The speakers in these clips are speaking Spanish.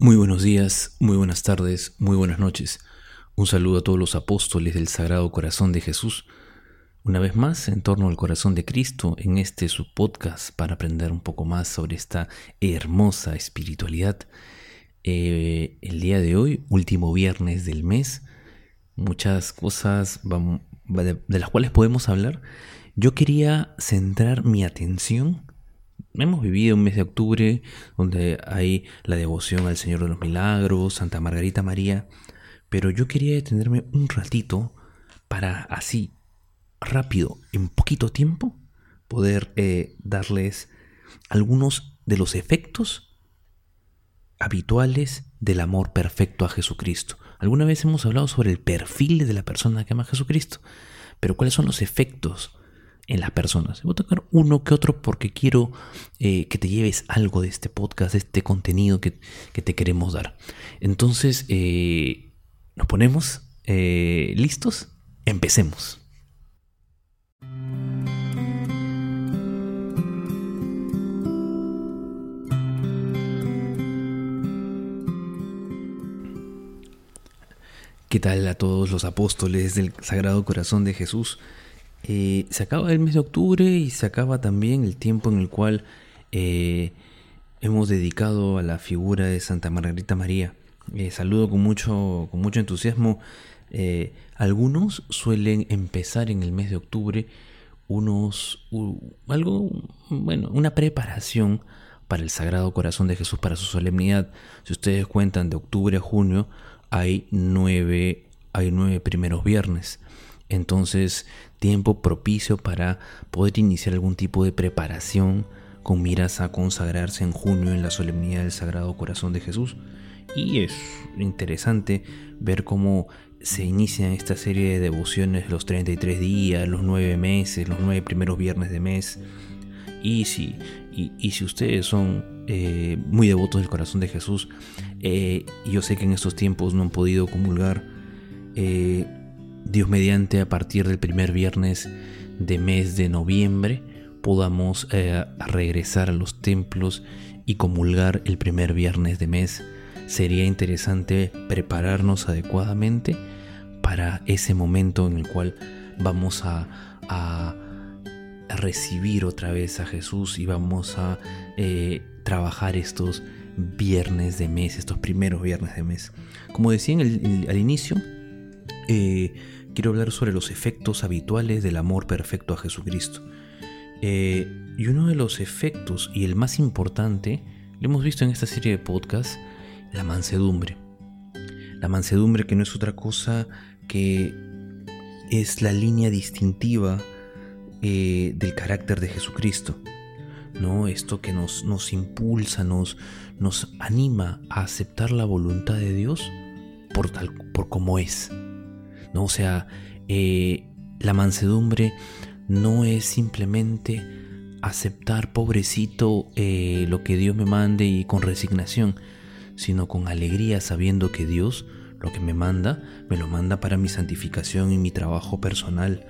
Muy buenos días, muy buenas tardes, muy buenas noches. Un saludo a todos los apóstoles del Sagrado Corazón de Jesús. Una vez más, en torno al corazón de Cristo, en este su podcast para aprender un poco más sobre esta hermosa espiritualidad. Eh, el día de hoy, último viernes del mes, muchas cosas de las cuales podemos hablar. Yo quería centrar mi atención Hemos vivido un mes de octubre donde hay la devoción al Señor de los Milagros, Santa Margarita María, pero yo quería detenerme un ratito para así, rápido, en poquito tiempo, poder eh, darles algunos de los efectos habituales del amor perfecto a Jesucristo. Alguna vez hemos hablado sobre el perfil de la persona que ama a Jesucristo, pero ¿cuáles son los efectos en las personas. Voy a tocar uno que otro porque quiero eh, que te lleves algo de este podcast, de este contenido que, te queremos dar. Entonces, eh, nos ponemos eh, listos. Empecemos. ¿Qué tal a todos los apóstoles del Sagrado Corazón de Jesús? Eh, se acaba el mes de octubre y se acaba también el tiempo en el cual eh, hemos dedicado a la figura de Santa Margarita María. Eh, saludo con mucho, con mucho entusiasmo. algunos suelen empezar en el mes de octubre unos algo bueno una preparación para el Sagrado Corazón de Jesús para su solemnidad. Si ustedes cuentan de octubre a junio hay nueve hay nueve primeros viernes. Entonces, tiempo propicio para poder iniciar algún tipo de preparación con miras a consagrarse en junio en la solemnidad del Sagrado Corazón de Jesús. Y es interesante ver cómo se inicia esta serie de devociones los 33 días, los 9 meses, los 9 primeros viernes de mes. Y si, y, si ustedes son eh, muy devotos del corazón de Jesús, eh, yo sé que en estos tiempos no han podido comulgar, eh, Dios mediante a partir del primer viernes de mes de noviembre podamos eh, regresar a los templos y comulgar el primer viernes de mes. Sería interesante prepararnos adecuadamente para ese momento en el cual vamos a, recibir otra vez a Jesús y vamos a eh, trabajar estos viernes de mes, estos primeros viernes de mes. Como decía al inicio, eh, quiero hablar sobre los efectos habituales del amor perfecto a Jesucristo. Eh, y uno de los efectos, y el más importante, lo hemos visto en esta serie de podcasts, la mansedumbre. La mansedumbre que no es otra cosa que es la línea distintiva eh, del carácter de Jesucristo. ¿no? Esto que nos, nos impulsa, nos, nos anima a aceptar la voluntad de Dios por, tal, por como es. ¿No? O sea, eh, la mansedumbre no es simplemente aceptar, pobrecito, eh, lo que Dios me mande y con resignación, sino con alegría sabiendo que Dios lo que me manda, me lo manda para mi santificación y mi trabajo personal,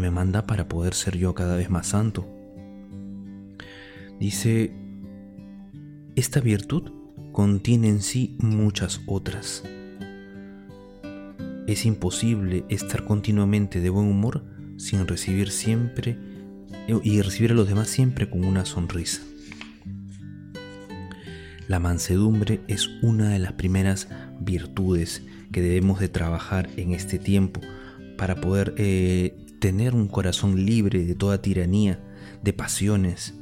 me manda para poder ser yo cada vez más santo. Dice, esta virtud contiene en sí muchas otras es imposible estar continuamente de buen humor sin recibir siempre eh, y recibir a los demás siempre con una sonrisa. La mansedumbre es una de las primeras virtudes que debemos de trabajar en este tiempo para poder eh, tener un corazón libre de toda tiranía, de pasiones,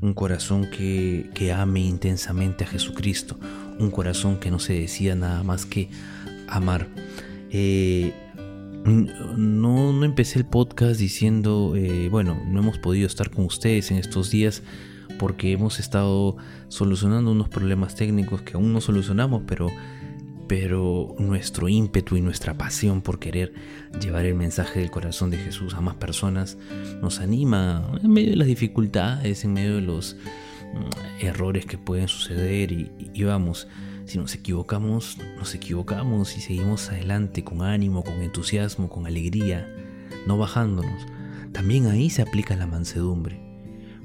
un corazón que, que ame intensamente a Jesucristo, un corazón que no se decida nada más que amar. Eh, no, empecé el podcast diciendo, eh, bueno, no hemos podido estar con ustedes en estos días porque hemos estado solucionando unos problemas técnicos que aún no solucionamos, pero, nuestro ímpetu y nuestra pasión por querer llevar el mensaje del corazón de Jesús a más personas nos anima en medio de las dificultades, en medio de los mm, errores que pueden suceder y vamos si nos equivocamos, nos equivocamos y seguimos adelante con ánimo, con entusiasmo, con alegría, no bajándonos. También ahí se aplica la mansedumbre.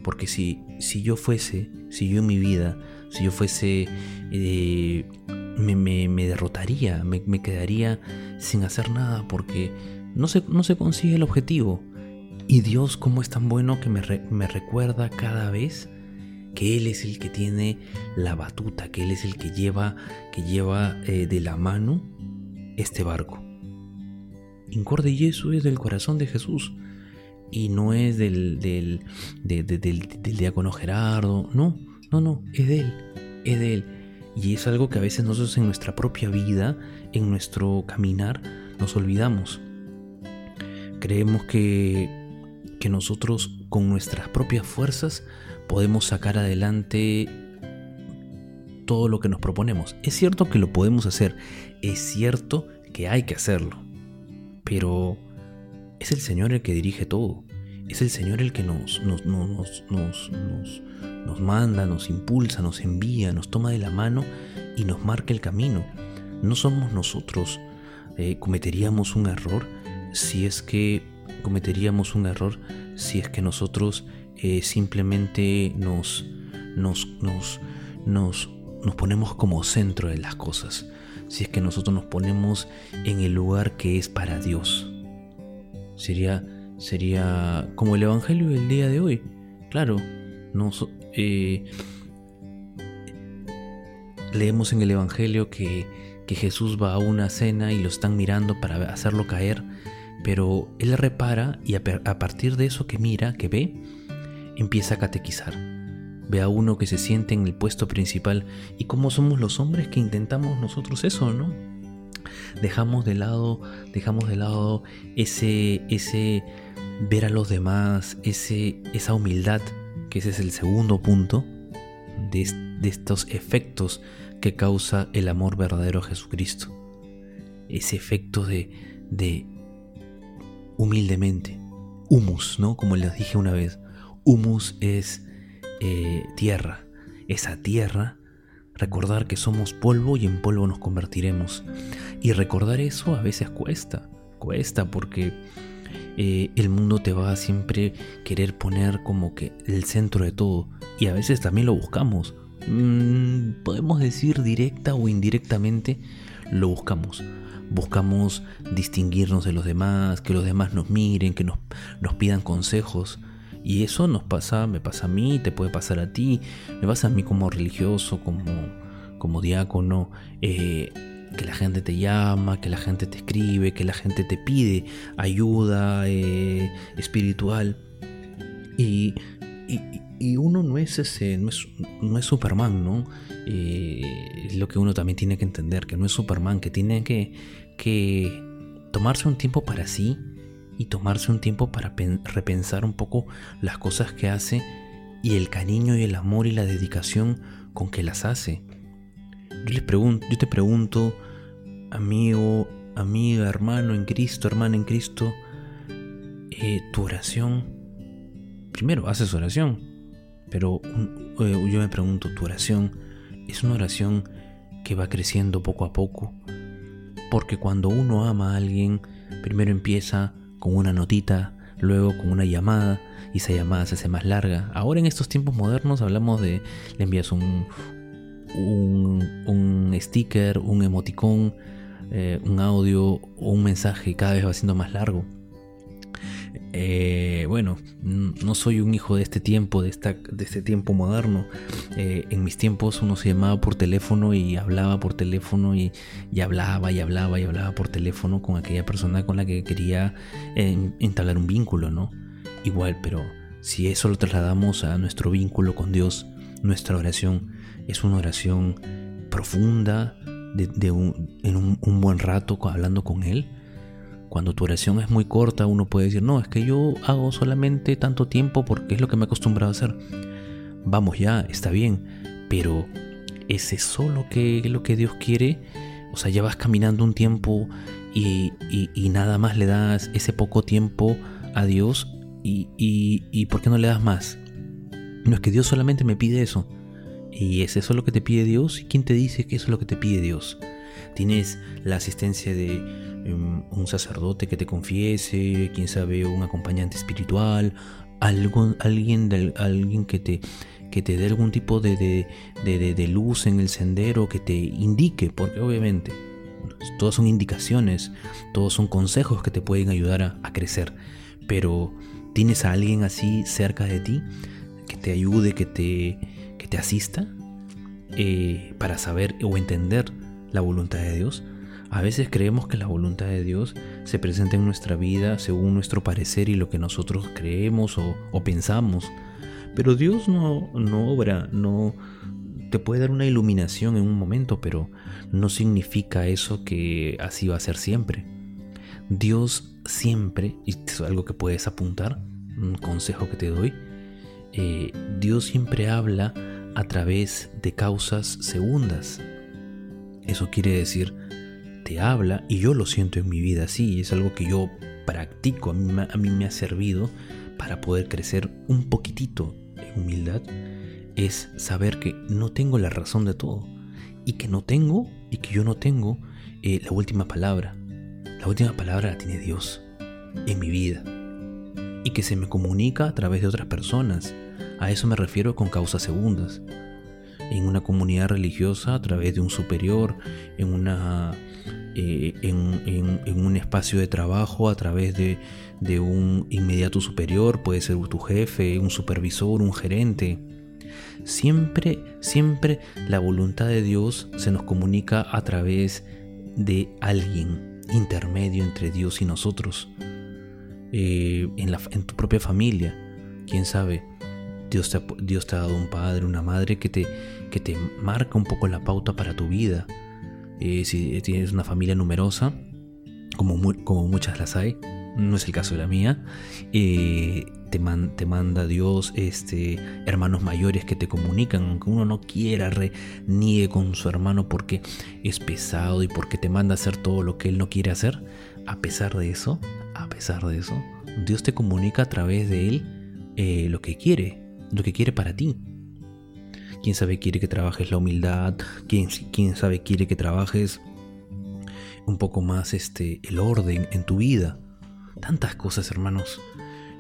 Porque si, si yo fuese, si yo en mi vida si yo fuese, eh, me, derrotaría, me, quedaría sin hacer nada porque no se, no se consigue el objetivo. Y Dios como es tan bueno que me, me recuerda cada vez que Él es el que tiene la batuta, que Él es el que lleva, que lleva eh, de la mano este barco. Incorde Jesús es del corazón de Jesús y no es del, del, del, diácono Gerardo, no, no, no, es de Él, es de Él. Y es algo que a veces nosotros en nuestra propia vida, en nuestro caminar, nos olvidamos. Creemos que que nosotros con nuestras propias fuerzas podemos sacar adelante todo lo que nos proponemos. Es cierto que lo podemos hacer, es cierto que hay que hacerlo, pero es el Señor el que dirige todo. Es el Señor el que nos, nos, nos, nos, manda, nos impulsa, nos envía, nos toma de la mano y nos marca el camino. No somos nosotros. Eh, cometeríamos un error si es que cometeríamos un error si es que nosotros eh, simplemente nos, nos, nos, nos, nos ponemos como centro de las cosas, si es que nosotros nos ponemos en el lugar que es para Dios. Sería, sería como el Evangelio del día de hoy. Claro, nos, eh, leemos en el Evangelio que, que Jesús va a una cena y lo están mirando para hacerlo caer pero él repara y a, partir de eso que mira, que ve, empieza a catequizar. Ve a uno que se siente en el puesto principal y cómo somos los hombres que intentamos nosotros eso, ¿no? Dejamos de lado, dejamos de lado ese, ese ver a los demás, ese, esa humildad, que ese es el segundo punto de, estos efectos que causa el amor verdadero a Jesucristo. Ese efecto de, de humildemente. Humus, ¿no? Como les dije una vez, humus es eh, tierra. Esa tierra, recordar que somos polvo y en polvo nos convertiremos. Y recordar eso a veces cuesta, cuesta porque eh, el mundo te va a siempre querer poner como que el centro de todo. Y a veces también lo buscamos. Mm, podemos decir directa o indirectamente, lo buscamos buscamos distinguirnos de los demás, que los demás nos miren, que nos, nos pidan consejos. Y eso nos pasa, me pasa a mí, te puede pasar a ti, me pasa a mí como religioso, como, como diácono, eh, que la gente te llama, que la gente te escribe, que la gente te pide ayuda eh, espiritual. Y, y, uno no es ese, no es, no es Superman, ¿no? Es lo que uno también tiene que entender, que no es Superman, que tiene que, que tomarse un tiempo para sí y tomarse un tiempo para repensar un poco las cosas que hace y el cariño y el amor y la dedicación con que las hace. Yo les pregunto, yo te pregunto, amigo, amiga, hermano en Cristo, hermana en Cristo, eh, tu oración, primero haces oración, pero eh, yo me pregunto, tu oración es una oración que va creciendo poco a poco, porque cuando uno ama a alguien, primero empieza con una notita, luego con una llamada, y esa llamada se hace más larga. Ahora en estos tiempos modernos hablamos de, le envías un, un, sticker, un emoticón, eh, un audio o un mensaje cada vez va siendo más largo. Eh, bueno, no soy un hijo de este tiempo, de, esta, este tiempo moderno. Eh, en mis tiempos uno se llamaba por teléfono y hablaba por teléfono y, hablaba y hablaba y hablaba por teléfono con aquella persona con la que quería eh, entablar un vínculo, ¿no? Igual, pero si eso lo trasladamos a nuestro vínculo con Dios, nuestra oración es una oración profunda, de, en un buen rato hablando con Él cuando tu oración es muy corta, uno puede decir, no, es que yo hago solamente tanto tiempo porque es lo que me he acostumbrado a hacer. Vamos ya, está bien, pero ¿es eso lo que, lo que Dios quiere? O sea, ya vas caminando un tiempo y, nada más le das ese poco tiempo a Dios y, y, ¿por qué no le das más? No es que Dios solamente me pide eso. ¿Y es eso lo que te pide Dios? ¿Y quién te dice que eso es lo que te pide Dios? Tienes la asistencia de Em, un sacerdote que te confiese, quién sabe, un acompañante espiritual, algo, alguien, alguien que, te, que te dé algún tipo de, de, de, luz en el sendero, que te indique, porque obviamente todas son indicaciones, todos son consejos que te pueden ayudar a, crecer, pero ¿tienes a alguien así cerca de ti que te ayude, que te, que te asista eh, para saber o entender la voluntad de Dios? A veces creemos que la voluntad de Dios se presenta en nuestra vida según nuestro parecer y lo que nosotros creemos o, pensamos. Pero Dios no, no obra, no te puede dar una iluminación en un momento, pero no significa eso que así va a ser siempre. Dios siempre, y es algo que puedes apuntar, un consejo que te doy, eh, Dios siempre habla a través de causas segundas. Eso quiere decir habla y yo lo siento en mi vida así, es algo que yo practico, a mí, a mí me ha servido para poder crecer un poquitito en humildad, es saber que no tengo la razón de todo y que no tengo y que yo no tengo eh, la última palabra. La última palabra la tiene Dios en mi vida y que se me comunica a través de otras personas. A eso me refiero con causas segundas. En una comunidad religiosa, a través de un superior, en una eh, en, un espacio de trabajo a través de, un inmediato superior, puede ser tu jefe, un supervisor, un gerente. Siempre, siempre la voluntad de Dios se nos comunica a través de alguien intermedio entre Dios y nosotros. Eh, en, la, en tu propia familia, quién sabe, Dios te, Dios te ha dado un padre, una madre que te, que te marca un poco la pauta para tu vida. Eh, si tienes una familia numerosa, como, como muchas las hay, no es el caso de la mía, eh, te, te, manda Dios este, hermanos mayores que te comunican, aunque uno no quiera, reniegue con su hermano porque es pesado y porque te manda a hacer todo lo que él no quiere hacer, a pesar de eso, a pesar de eso, Dios te comunica a través de él eh, lo que quiere, lo que quiere para ti quién sabe quiere que trabajes la humildad, quién, quién sabe quiere que trabajes un poco más este, el orden en tu vida. Tantas cosas, hermanos.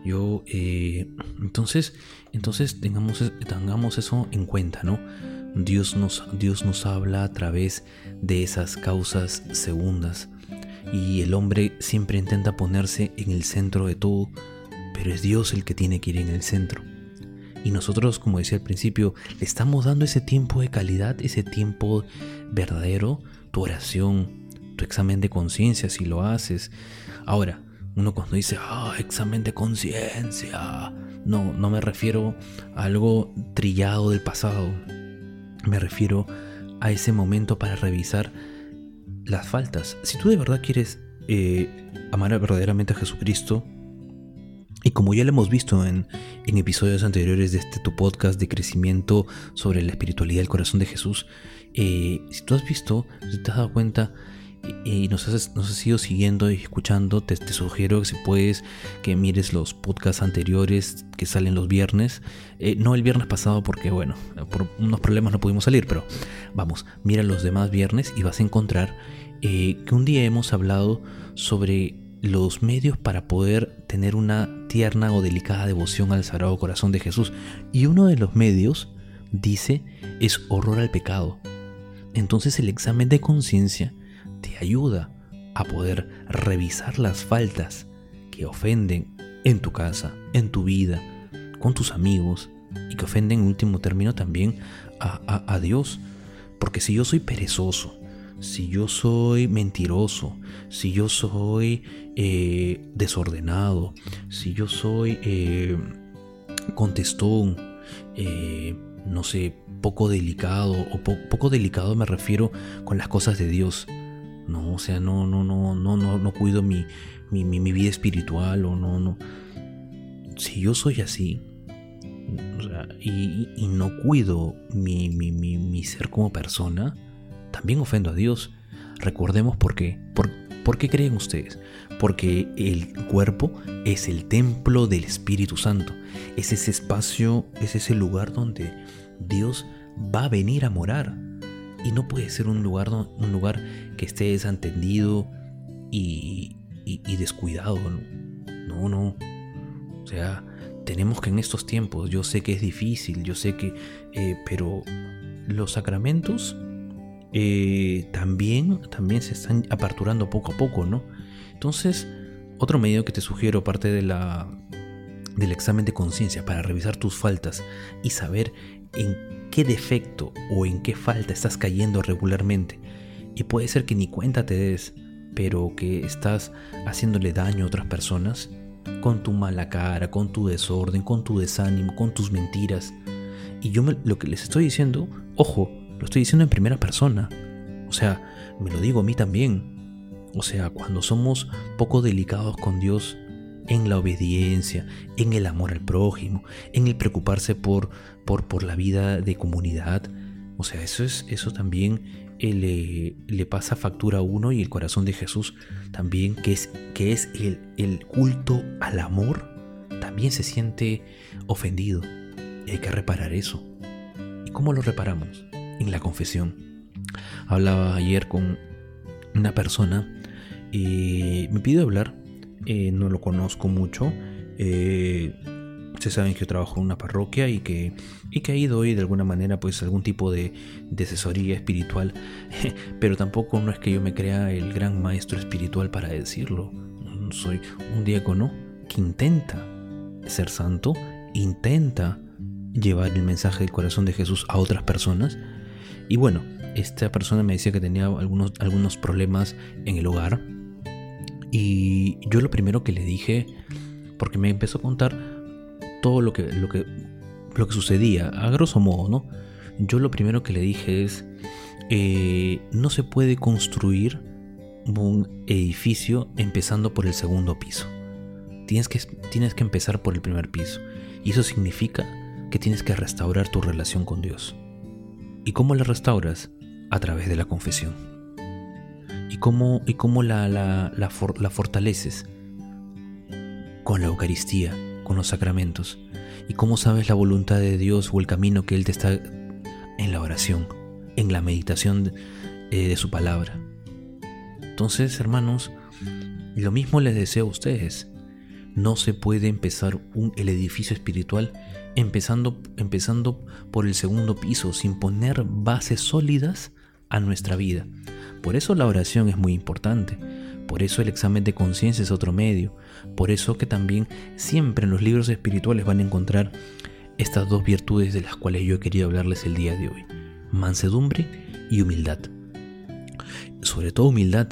Yo, eh, entonces, entonces tengamos, tengamos eso en cuenta, ¿no? Dios nos, Dios nos habla a través de esas causas segundas. Y el hombre siempre intenta ponerse en el centro de todo, pero es Dios el que tiene que ir en el centro. Y nosotros, como decía al principio, le estamos dando ese tiempo de calidad, ese tiempo verdadero, tu oración, tu examen de conciencia, si lo haces. Ahora, uno cuando dice, ah, examen de conciencia, no, no me refiero a algo trillado del pasado. Me refiero a ese momento para revisar las faltas. Si tú de verdad quieres eh, amar verdaderamente a Jesucristo, y como ya lo hemos visto en, episodios anteriores de este tu podcast de crecimiento sobre la espiritualidad del corazón de Jesús, eh, si tú has visto, si te has dado cuenta y nos has, nos has ido siguiendo y escuchando, te, sugiero que si puedes que mires los podcasts anteriores que salen los viernes. Eh, no el viernes pasado porque, bueno, por unos problemas no pudimos salir, pero vamos, mira los demás viernes y vas a encontrar eh, que un día hemos hablado sobre los medios para poder tener una tierna o delicada devoción al Sagrado Corazón de Jesús. Y uno de los medios, dice, es horror al pecado. Entonces el examen de conciencia te ayuda a poder revisar las faltas que ofenden en tu casa, en tu vida, con tus amigos y que ofenden en último término también a, Dios. Porque si yo soy perezoso, si yo soy mentiroso, si yo soy eh, desordenado, si yo soy eh, contestón, eh, no sé, poco delicado, o poco delicado me refiero con las cosas de Dios. No, o sea, no, no, no, no, no, no cuido mi, mi, mi vida espiritual, o no, no. Si yo soy así, y, y, no cuido mi, mi, mi ser como persona, también ofendo a Dios. Recordemos por qué. ¿Por, qué creen ustedes? Porque el cuerpo es el templo del Espíritu Santo. Es ese espacio, es ese lugar donde Dios va a venir a morar. Y no puede ser un lugar, un lugar que esté desentendido y, y, descuidado. No, no. O sea, tenemos que en estos tiempos, yo sé que es difícil, yo sé que, eh, pero los sacramentos eh, también, también se están aperturando poco a poco, ¿no? Entonces, otro medio que te sugiero, aparte de la, del examen de conciencia, para revisar tus faltas y saber en qué defecto o en qué falta estás cayendo regularmente. Y puede ser que ni cuenta te des, pero que estás haciéndole daño a otras personas con tu mala cara, con tu desorden, con tu desánimo, con tus mentiras. Y yo lo que les estoy diciendo, ojo, lo estoy diciendo en primera persona. O sea, me lo digo a mí también. O sea, cuando somos poco delicados con Dios en la obediencia, en el amor al prójimo, en el preocuparse por, por, por la vida de comunidad, o sea, eso, es, eso también le, le, pasa factura a uno y el corazón de Jesús también, que es, que es el, el culto al amor, también se siente ofendido. Y hay que reparar eso. ¿Y cómo lo reparamos? En la confesión. Hablaba ayer con una persona y me pidió hablar. Eh, no lo conozco mucho. Eh, saben que yo trabajo en una parroquia y que, y que ahí doy de alguna manera pues algún tipo de, de asesoría espiritual. Pero tampoco no es que yo me crea el gran maestro espiritual para decirlo. Soy un diácono que intenta ser santo, intenta llevar el mensaje del corazón de Jesús a otras personas. Y bueno, esta persona me decía que tenía algunos, algunos problemas en el hogar. Y yo lo primero que le dije, porque me empezó a contar todo lo que, lo que, lo que sucedía, a grosso modo, ¿no? Yo lo primero que le dije es, eh, no se puede construir un edificio empezando por el segundo piso. Tienes que, tienes que empezar por el primer piso. Y eso significa que tienes que restaurar tu relación con Dios. ¿Y cómo la restauras? A través de la confesión. ¿Y cómo, y cómo la, la, la, fortaleces? Con la Eucaristía, con los sacramentos. ¿Y cómo sabes la voluntad de Dios o el camino que Él te está en la oración, en la meditación eh, de su palabra? Entonces, hermanos, lo mismo les deseo a ustedes. No se puede empezar un, el edificio espiritual empezando, empezando por el segundo piso, sin poner bases sólidas a nuestra vida. Por eso la oración es muy importante. Por eso el examen de conciencia es otro medio. Por eso que también siempre en los libros espirituales van a encontrar estas dos virtudes de las cuales yo he querido hablarles el día de hoy. Mansedumbre y humildad. Sobre todo humildad.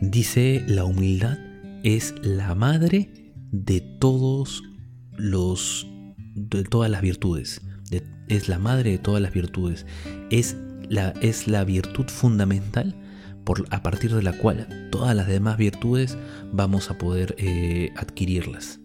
Dice la humildad es la madre de todos los de todas las virtudes. es la madre de todas las virtudes. Es la, es la virtud fundamental por, a partir de la cual todas las demás virtudes vamos a poder eh, adquirirlas.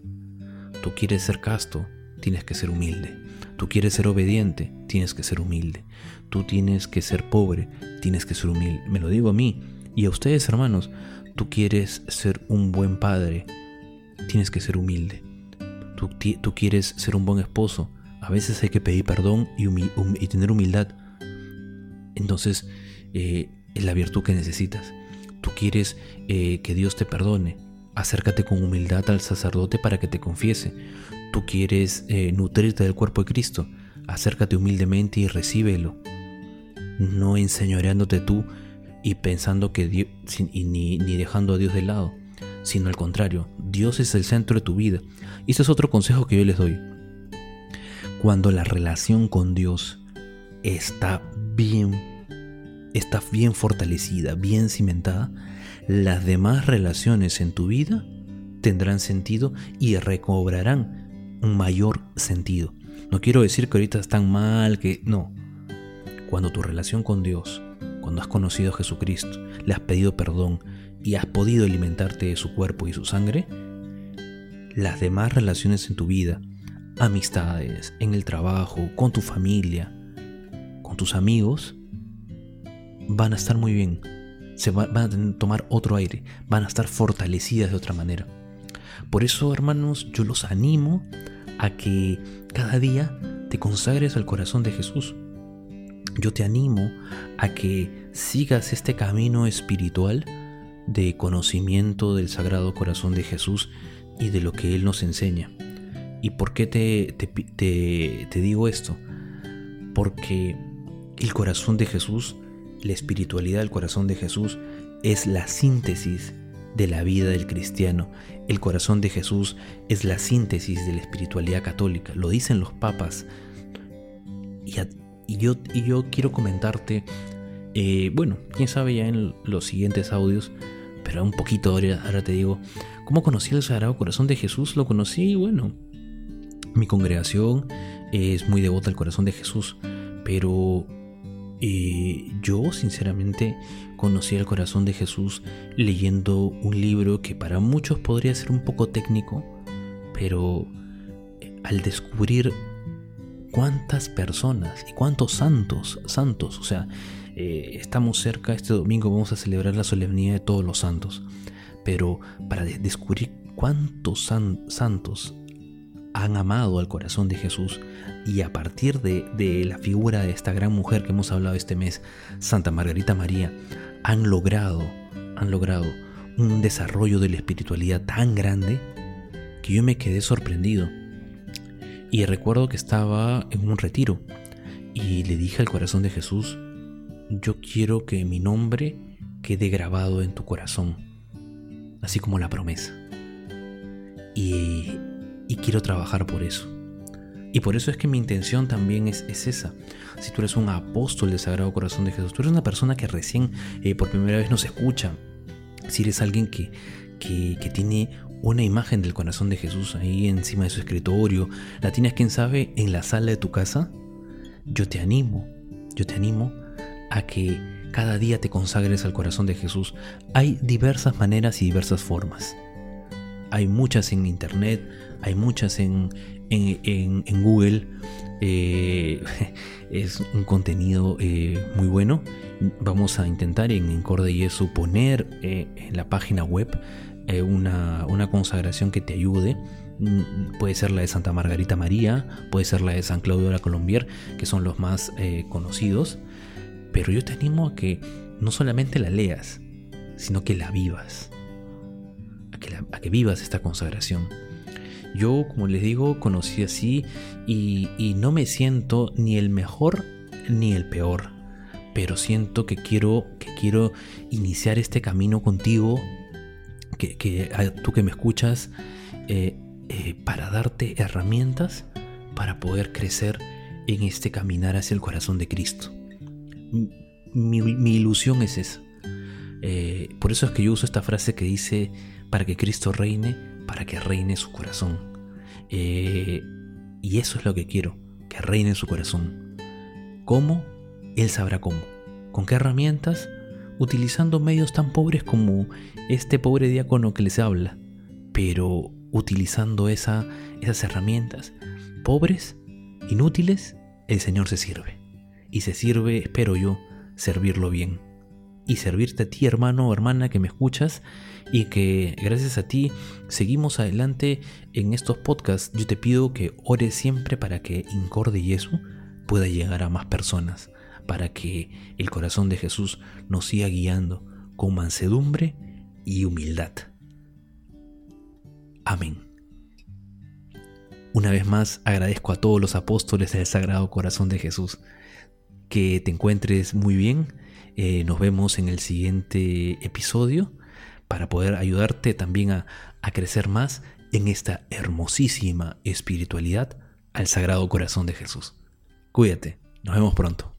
Tú quieres ser casto, tienes que ser humilde. Tú quieres ser obediente, tienes que ser humilde. Tú tienes que ser pobre, tienes que ser humilde. Me lo digo a mí y a ustedes hermanos. Tú quieres ser un buen padre, tienes que ser humilde tú, quieres ser un buen esposo, a veces hay que pedir perdón y, tener humildad. Entonces, eh, es la virtud que necesitas. Tú quieres eh, que Dios te perdone, acércate con humildad al sacerdote para que te confiese. Tú quieres eh, nutrirte del cuerpo de Cristo, acércate humildemente y recíbelo. No enseñoreándote tú y pensando que Dios, ni, dejando a Dios de lado sino al contrario, Dios es el centro de tu vida. Y ese es otro consejo que yo les doy. Cuando la relación con Dios está bien, está bien fortalecida, bien cimentada, las demás relaciones en tu vida tendrán sentido y recobrarán un mayor sentido. No quiero decir que ahorita están mal, que no. Cuando tu relación con Dios, cuando has conocido a Jesucristo, le has pedido perdón, y has podido alimentarte de su cuerpo y su sangre, las demás relaciones en tu vida, amistades, en el trabajo, con tu familia, con tus amigos, van a estar muy bien. Se van a tomar otro aire, van a estar fortalecidas de otra manera. Por eso, hermanos, yo los animo a que cada día te consagres al corazón de Jesús. Yo te animo a que sigas este camino espiritual de conocimiento del Sagrado Corazón de Jesús y de lo que Él nos enseña. ¿Y por qué te, te, digo esto? Porque el corazón de Jesús, la espiritualidad del corazón de Jesús, es la síntesis de la vida del cristiano. El corazón de Jesús es la síntesis de la espiritualidad católica. Lo dicen los papas. Y, yo, y yo quiero comentarte, eh, bueno, quién sabe ya en los siguientes audios, pero un poquito ahora, te digo, ¿cómo conocí el Sagrado Corazón de Jesús? Lo conocí, bueno, mi congregación es muy devota al corazón de Jesús, pero eh, yo sinceramente conocí el corazón de Jesús leyendo un libro que para muchos podría ser un poco técnico, pero eh, al descubrir cuántas personas y cuántos santos, santos, o sea, eh, estamos cerca, este domingo vamos a celebrar la solemnidad de todos los santos, pero para descubrir cuántos santos han amado al corazón de Jesús y a partir de, la figura de esta gran mujer que hemos hablado este mes, Santa Margarita María, han logrado, han logrado un desarrollo de la espiritualidad tan grande que yo me quedé sorprendido. Y recuerdo que estaba en un retiro y le dije al corazón de Jesús, yo quiero que mi nombre quede grabado en tu corazón, así como la promesa. Y y quiero trabajar por eso. Y por eso es que mi intención también es, esa. Si tú eres un apóstol del Sagrado Corazón de Jesús, tú eres una persona que recién eh, por primera vez nos escucha, si eres alguien que, que, que, tiene una imagen del corazón de Jesús ahí encima de su escritorio, la tienes, quién sabe, en la sala de tu casa, yo te animo, yo te animo a que cada día te consagres al corazón de Jesús. Hay diversas maneras y diversas formas. Hay muchas en internet, hay muchas en, en, Google. Eh, es un contenido eh, muy bueno. Vamos a intentar en Incorde y eso poner eh, en la página web una, una, consagración que te ayude. Mm, puede ser la de Santa Margarita María, puede ser la de San Claudio de la Colombier, que son los más conocidos. Pero yo te animo a que no solamente la leas, sino que la vivas. A que, vivas esta consagración. Yo, como les digo, conocí así y, no me siento ni el mejor ni el peor, pero siento que quiero, que quiero iniciar este camino contigo, que, tú que me escuchas, eh, eh, para darte herramientas para poder crecer en este caminar hacia el corazón de Cristo. Mi, ilusión es esa. Eh, por eso es que yo uso esta frase que dice, para que Cristo reine, para que reine su corazón. Eh, y eso es lo que quiero, que reine su corazón. ¿Cómo? Él sabrá cómo. ¿Con qué herramientas? Utilizando medios tan pobres como este pobre diácono que les habla, pero utilizando esa, esas herramientas pobres, inútiles, el Señor se sirve. Y se sirve, espero yo, servirlo bien y servirte a ti, hermano o hermana que me escuchas, y que gracias a ti seguimos adelante en estos podcasts. Yo te pido que ores siempre para que Incorde Jesús pueda llegar a más personas, para que el corazón de Jesús nos siga guiando con mansedumbre y humildad. Amén. Una vez más agradezco a todos los apóstoles del Sagrado Corazón de Jesús. Que te encuentres muy bien eh, nos vemos en el siguiente episodio para poder ayudarte también a, a crecer más en esta hermosísima espiritualidad al Sagrado Corazón de Jesús. Cuídate, nos vemos pronto.